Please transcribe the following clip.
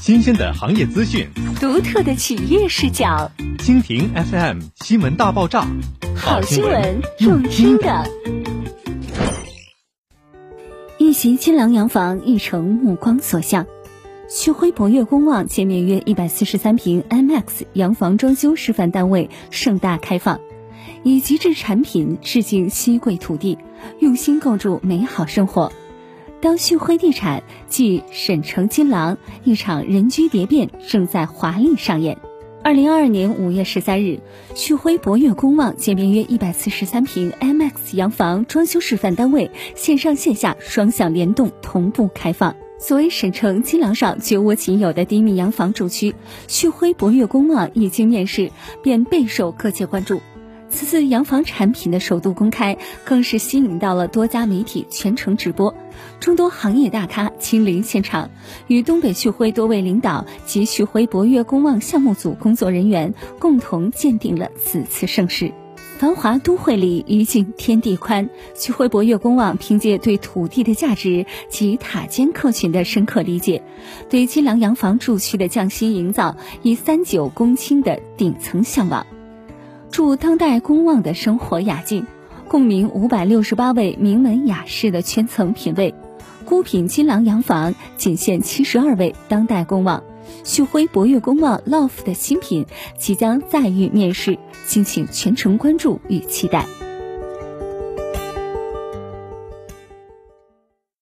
新鲜的行业资讯，独特的企业视角。蜻蜓 FM 新闻大爆炸，好新闻用听的。一袭金郎洋房，一城目光所向。旭辉博悦公望建面约一百四十三平 MX 洋房装修示范单位盛大开放，以极致产品致敬西贵土地，用心构筑美好生活。当旭辉地产继沈城金廊，一场人居蝶变正在华丽上演。二零二二年五月十三日，旭辉博悦公望建面约一百四十三平 MX 洋房装修示范单位线上线下双向联动同步开放。作为沈城金廊上绝无仅有的低密洋房主区，旭辉博悦公望一经面世便备受各界关注。此次洋房产品的首度公开，更是吸引到了多家媒体全程直播，众多行业大咖亲临现场，与东北旭辉多位领导及旭辉博悦公望项目组工作人员共同鉴定了此次盛世。繁华都会里，一境天地宽。旭辉博悦公望凭借对土地的价值及塔尖客群的深刻理解，对金廊洋房住区的匠心营造，以三九公顷的顶层向往。祝当代公望的生活雅境，共鸣五百六十八位名门雅士的圈层品味。孤品金廊洋房仅限七十二位当代公望。旭辉博悦公望 LOFT 的新品即将再遇面世，敬请全程关注与期待。